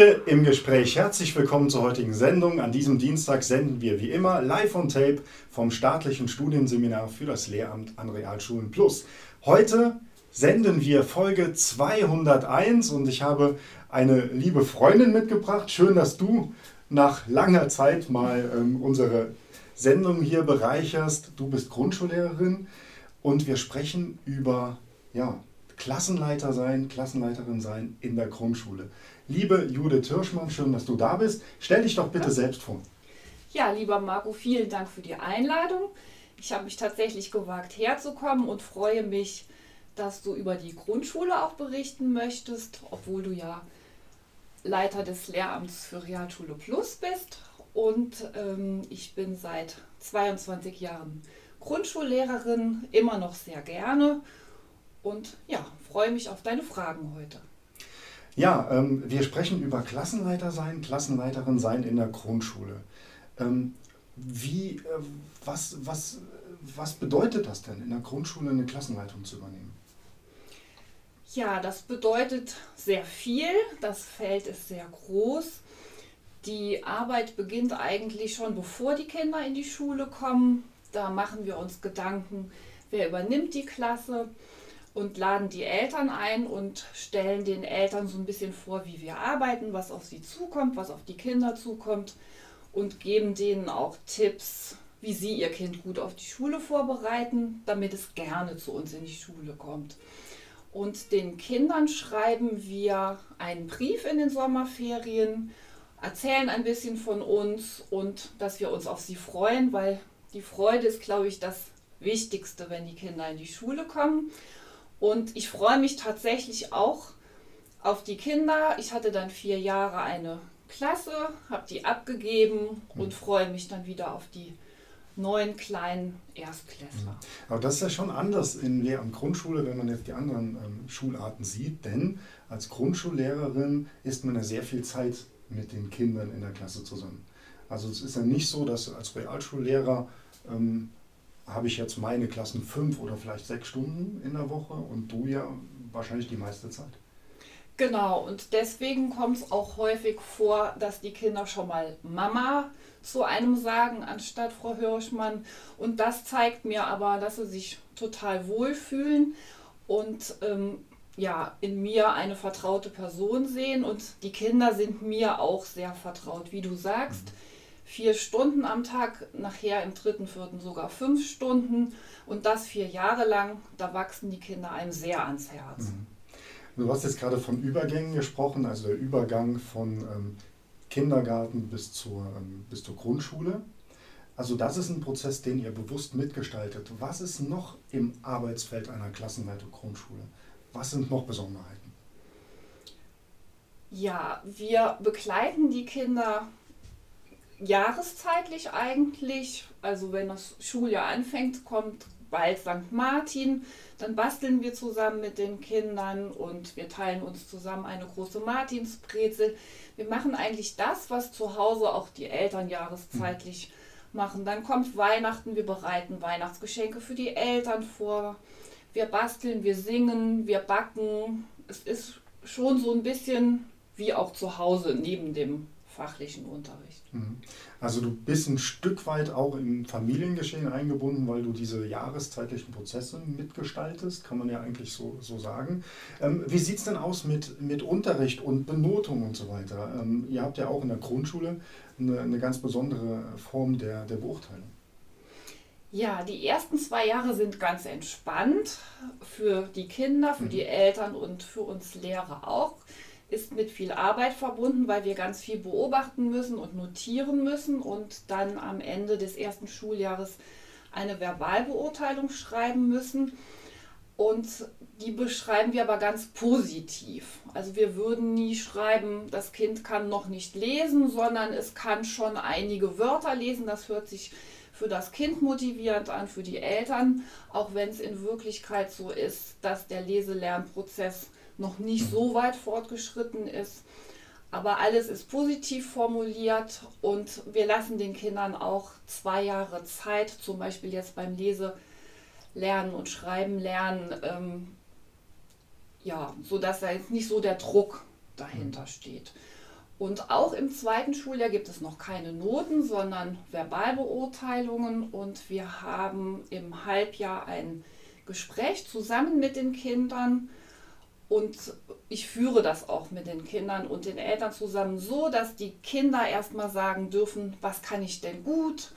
Schule im Gespräch. Herzlich willkommen zur heutigen Sendung. An diesem Dienstag senden wir wie immer live on tape vom staatlichen Studienseminar für das Lehramt an Realschulen Plus. Heute senden wir Folge 201 und ich habe eine liebe Freundin mitgebracht. Schön, dass du nach langer Zeit mal ähm, unsere Sendung hier bereicherst. Du bist Grundschullehrerin und wir sprechen über ja, Klassenleiter sein, Klassenleiterin sein in der Grundschule. Liebe Judith Hirschmann, schön, dass du da bist. Stell dich doch bitte ja. selbst vor. Ja, lieber Marco, vielen Dank für die Einladung. Ich habe mich tatsächlich gewagt, herzukommen und freue mich, dass du über die Grundschule auch berichten möchtest, obwohl du ja Leiter des Lehramts für Realschule Plus bist. Und ähm, ich bin seit 22 Jahren Grundschullehrerin, immer noch sehr gerne. Und ja, freue mich auf deine Fragen heute. Ja, ähm, wir sprechen über Klassenleiter sein, Klassenleiterin sein in der Grundschule. Ähm, wie, äh, was, was, was bedeutet das denn, in der Grundschule eine Klassenleitung zu übernehmen? Ja, das bedeutet sehr viel. Das Feld ist sehr groß. Die Arbeit beginnt eigentlich schon bevor die Kinder in die Schule kommen. Da machen wir uns Gedanken, wer übernimmt die Klasse, und laden die Eltern ein und stellen den Eltern so ein bisschen vor, wie wir arbeiten, was auf sie zukommt, was auf die Kinder zukommt und geben denen auch Tipps, wie sie ihr Kind gut auf die Schule vorbereiten, damit es gerne zu uns in die Schule kommt. Und den Kindern schreiben wir einen Brief in den Sommerferien, erzählen ein bisschen von uns und dass wir uns auf sie freuen, weil die Freude ist, glaube ich, das Wichtigste, wenn die Kinder in die Schule kommen. Und ich freue mich tatsächlich auch auf die Kinder. Ich hatte dann vier Jahre eine Klasse, habe die abgegeben und freue mich dann wieder auf die neuen kleinen Erstklässler. Aber das ist ja schon anders in der Grundschule, wenn man jetzt die anderen ähm, Schularten sieht, denn als Grundschullehrerin ist man ja sehr viel Zeit mit den Kindern in der Klasse zusammen. Also es ist ja nicht so, dass als Realschullehrer ähm, habe ich jetzt meine Klassen fünf oder vielleicht sechs Stunden in der Woche und du ja wahrscheinlich die meiste Zeit. Genau, und deswegen kommt es auch häufig vor, dass die Kinder schon mal Mama zu einem sagen, anstatt Frau Hirschmann. Und das zeigt mir aber, dass sie sich total wohlfühlen und ähm, ja, in mir eine vertraute Person sehen. Und die Kinder sind mir auch sehr vertraut, wie du sagst. Mhm vier Stunden am Tag, nachher im dritten, vierten sogar fünf Stunden und das vier Jahre lang. Da wachsen die Kinder einem sehr ans Herz. Mhm. Du hast jetzt gerade von Übergängen gesprochen, also der Übergang von ähm, Kindergarten bis zur, ähm, bis zur Grundschule. Also das ist ein Prozess, den ihr bewusst mitgestaltet. Was ist noch im Arbeitsfeld einer Klassenleitung Grundschule? Was sind noch Besonderheiten? Ja, wir begleiten die Kinder jahreszeitlich eigentlich. Also wenn das Schuljahr anfängt, kommt bald St. Martin. Dann basteln wir zusammen mit den Kindern und wir teilen uns zusammen eine große Martinsbrezel. Wir machen eigentlich das, was zu Hause auch die Eltern jahreszeitlich mhm. machen. Dann kommt Weihnachten, wir bereiten Weihnachtsgeschenke für die Eltern vor. Wir basteln, wir singen, wir backen. Es ist schon so ein bisschen wie auch zu Hause neben dem fachlichen Unterricht. Mhm. Also du bist ein Stück weit auch im Familiengeschehen eingebunden, weil du diese jahreszeitlichen Prozesse mitgestaltest, kann man ja eigentlich so, so sagen. Ähm, wie sieht es denn aus mit, mit Unterricht und Benotung und so weiter? Ähm, ihr habt ja auch in der Grundschule eine, eine ganz besondere Form der, der Beurteilung. Ja, die ersten zwei Jahre sind ganz entspannt für die Kinder, für mhm. die Eltern und für uns Lehrer auch ist mit viel Arbeit verbunden, weil wir ganz viel beobachten müssen und notieren müssen und dann am Ende des ersten Schuljahres eine Verbalbeurteilung schreiben müssen. Und die beschreiben wir aber ganz positiv. Also wir würden nie schreiben, das Kind kann noch nicht lesen, sondern es kann schon einige Wörter lesen. Das hört sich für das Kind motivierend an, für die Eltern, auch wenn es in Wirklichkeit so ist, dass der Leselernprozess noch nicht so weit fortgeschritten ist. Aber alles ist positiv formuliert und wir lassen den Kindern auch zwei Jahre Zeit, zum Beispiel jetzt beim Lese lernen und Schreiben lernen, ähm, ja, sodass da jetzt nicht so der Druck dahinter mhm. steht. Und auch im zweiten Schuljahr gibt es noch keine Noten, sondern Verbalbeurteilungen. Und wir haben im Halbjahr ein Gespräch zusammen mit den Kindern. Und ich führe das auch mit den Kindern und den Eltern zusammen so, dass die Kinder erstmal sagen dürfen, was kann ich denn gut,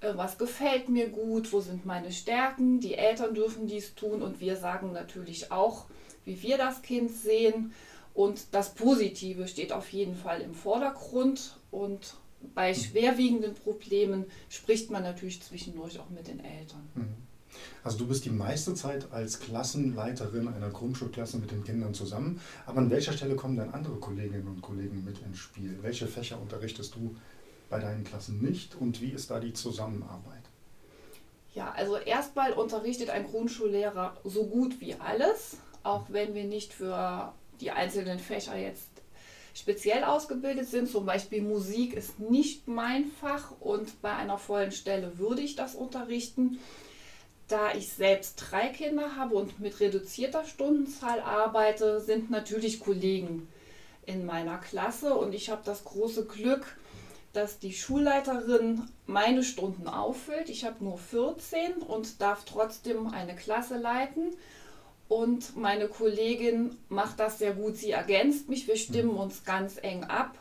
äh, was gefällt mir gut, wo sind meine Stärken. Die Eltern dürfen dies tun und wir sagen natürlich auch, wie wir das Kind sehen. Und das Positive steht auf jeden Fall im Vordergrund. Und bei mhm. schwerwiegenden Problemen spricht man natürlich zwischendurch auch mit den Eltern. Mhm. Also du bist die meiste Zeit als Klassenleiterin einer Grundschulklasse mit den Kindern zusammen. Aber an welcher Stelle kommen dann andere Kolleginnen und Kollegen mit ins Spiel? Welche Fächer unterrichtest du bei deinen Klassen nicht und wie ist da die Zusammenarbeit? Ja, also erstmal unterrichtet ein Grundschullehrer so gut wie alles, auch wenn wir nicht für die einzelnen Fächer jetzt speziell ausgebildet sind. Zum Beispiel Musik ist nicht mein Fach und bei einer vollen Stelle würde ich das unterrichten. Da ich selbst drei Kinder habe und mit reduzierter Stundenzahl arbeite, sind natürlich Kollegen in meiner Klasse und ich habe das große Glück, dass die Schulleiterin meine Stunden auffüllt. Ich habe nur 14 und darf trotzdem eine Klasse leiten. Und meine Kollegin macht das sehr gut. Sie ergänzt mich. Wir stimmen mhm. uns ganz eng ab.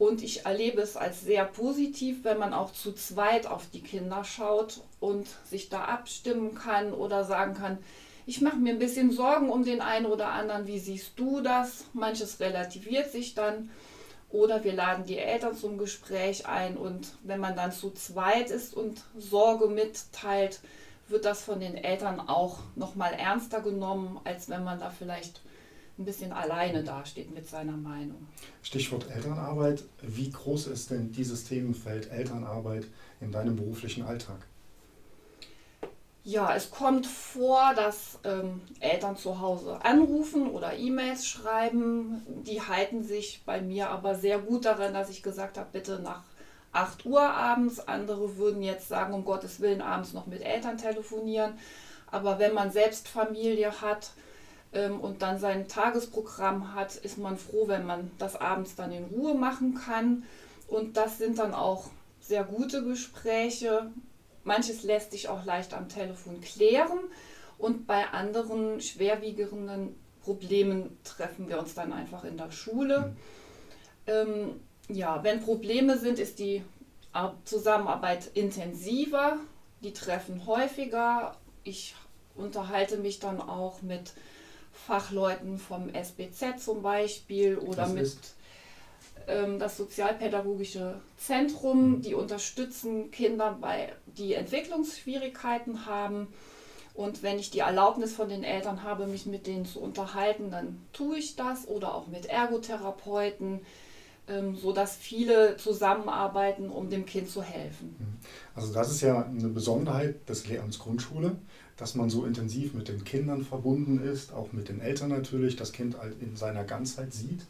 Und ich erlebe es als sehr positiv, wenn man auch zu zweit auf die Kinder schaut und sich da abstimmen kann oder sagen kann, ich mache mir ein bisschen Sorgen um den einen oder anderen, wie siehst du das? Manches relativiert sich dann. Oder wir laden die Eltern zum Gespräch ein und wenn man dann zu zweit ist und Sorge mitteilt, wird das von den Eltern auch nochmal ernster genommen, als wenn man da vielleicht ein bisschen alleine dasteht mit seiner Meinung. Stichwort Elternarbeit. Wie groß ist denn dieses Themenfeld Elternarbeit in deinem beruflichen Alltag? Ja, es kommt vor, dass ähm, Eltern zu Hause anrufen oder E-Mails schreiben. Die halten sich bei mir aber sehr gut daran, dass ich gesagt habe, bitte nach 8 Uhr abends. Andere würden jetzt sagen, um Gottes Willen abends noch mit Eltern telefonieren. Aber wenn man selbst Familie hat und dann sein Tagesprogramm hat, ist man froh, wenn man das abends dann in Ruhe machen kann. Und das sind dann auch sehr gute Gespräche. Manches lässt sich auch leicht am Telefon klären und bei anderen schwerwiegenden Problemen treffen wir uns dann einfach in der Schule. Mhm. Ähm, ja, wenn Probleme sind, ist die Zusammenarbeit intensiver, die Treffen häufiger. Ich unterhalte mich dann auch mit Fachleuten vom SBZ zum Beispiel oder das mit ähm, das Sozialpädagogische Zentrum. Mhm. Die unterstützen Kinder, bei, die Entwicklungsschwierigkeiten haben. Und wenn ich die Erlaubnis von den Eltern habe, mich mit denen zu unterhalten, dann tue ich das oder auch mit Ergotherapeuten ähm, sodass viele zusammenarbeiten, um dem Kind zu helfen. Mhm. Also das ist ja eine Besonderheit des Lehramts Grundschule, dass man so intensiv mit den Kindern verbunden ist, auch mit den Eltern natürlich, das Kind in seiner Ganzheit sieht.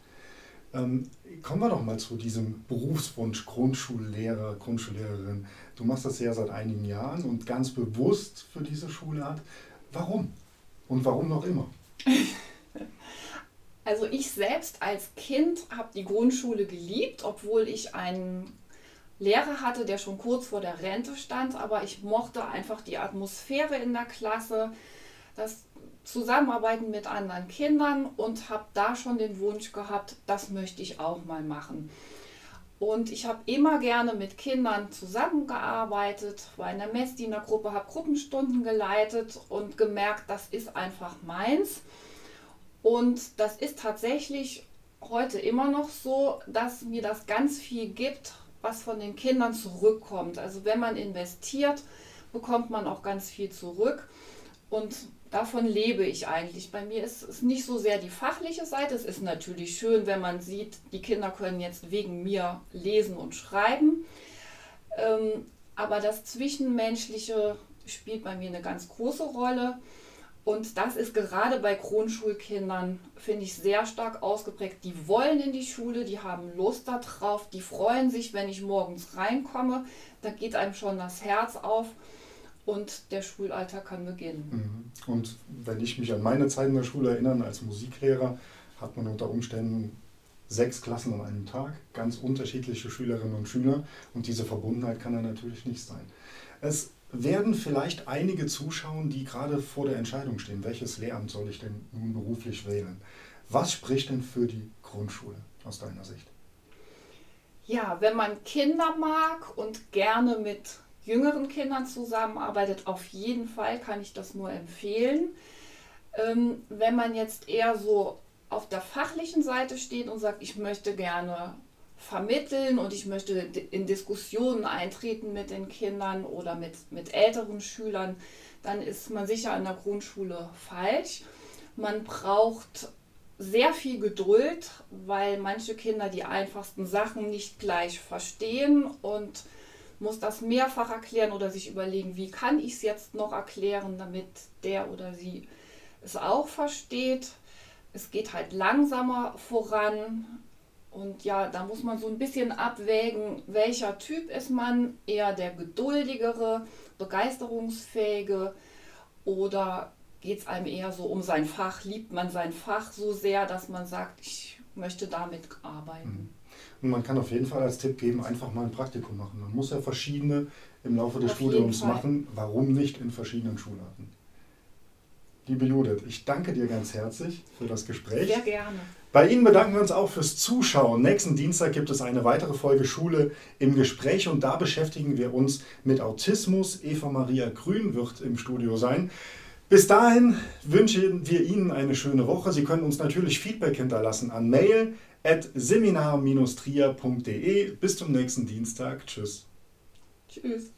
Ähm, kommen wir doch mal zu diesem Berufswunsch Grundschullehrer, Grundschullehrerin. Du machst das ja seit einigen Jahren und ganz bewusst für diese Schulart. Warum? Und warum noch immer? Also ich selbst als Kind habe die Grundschule geliebt, obwohl ich einen Lehrer hatte, der schon kurz vor der Rente stand, aber ich mochte einfach die Atmosphäre in der Klasse, das Zusammenarbeiten mit anderen Kindern und habe da schon den Wunsch gehabt, das möchte ich auch mal machen. Und ich habe immer gerne mit Kindern zusammengearbeitet, war in der Messdienergruppe, habe Gruppenstunden geleitet und gemerkt, das ist einfach meins. Und das ist tatsächlich heute immer noch so, dass mir das ganz viel gibt, was von den Kindern zurückkommt. Also wenn man investiert, bekommt man auch ganz viel zurück. Und davon lebe ich eigentlich. Bei mir ist es nicht so sehr die fachliche Seite. Es ist natürlich schön, wenn man sieht, die Kinder können jetzt wegen mir lesen und schreiben. Ähm, aber das Zwischenmenschliche spielt bei mir eine ganz große Rolle. Und das ist gerade bei Grundschulkindern, finde ich, sehr stark ausgeprägt. Die wollen in die Schule, die haben Lust darauf, die freuen sich, wenn ich morgens reinkomme. Da geht einem schon das Herz auf und der Schulalltag kann beginnen. Mhm. Und wenn ich mich an meine Zeit in der Schule erinnere, als Musiklehrer, hat man unter Umständen sechs Klassen an einem Tag, ganz unterschiedliche Schülerinnen und Schüler und diese Verbundenheit kann da natürlich nicht sein. Es werden vielleicht einige zuschauen, die gerade vor der Entscheidung stehen, welches Lehramt soll ich denn nun beruflich wählen. Was spricht denn für die Grundschule aus deiner Sicht? Ja, wenn man Kinder mag und gerne mit jüngeren Kindern zusammenarbeitet, auf jeden Fall kann ich das nur empfehlen. Ähm, wenn man jetzt eher so auf der fachlichen Seite steht und sagt, ich möchte gerne vermitteln und ich möchte in Diskussionen eintreten mit den Kindern oder mit, mit älteren Schülern, dann ist man sicher an der Grundschule falsch. Man braucht sehr viel Geduld, weil manche Kinder die einfachsten Sachen nicht gleich verstehen und muss das mehrfach erklären oder sich überlegen, wie kann ich es jetzt noch erklären, damit der oder sie es auch versteht. Es geht halt langsamer voran und ja, da muss man so ein bisschen abwägen, welcher Typ ist man, eher der geduldigere, begeisterungsfähige oder geht es einem eher so um sein Fach, liebt man sein Fach so sehr, dass man sagt, ich möchte damit arbeiten. Mhm. Und man kann auf jeden Fall als Tipp geben, einfach mal ein Praktikum machen. Man muss ja verschiedene im Laufe des auf Studiums machen. Warum nicht in verschiedenen Schularten? Liebe Judith, ich danke dir ganz herzlich für das Gespräch. Sehr gerne. Bei Ihnen bedanken wir uns auch fürs Zuschauen. Nächsten Dienstag gibt es eine weitere Folge Schule im Gespräch und da beschäftigen wir uns mit Autismus. Eva Maria Grün wird im Studio sein. Bis dahin wünschen wir Ihnen eine schöne Woche. Sie können uns natürlich Feedback hinterlassen an mail at seminar-trier.de. Bis zum nächsten Dienstag. Tschüss. Tschüss.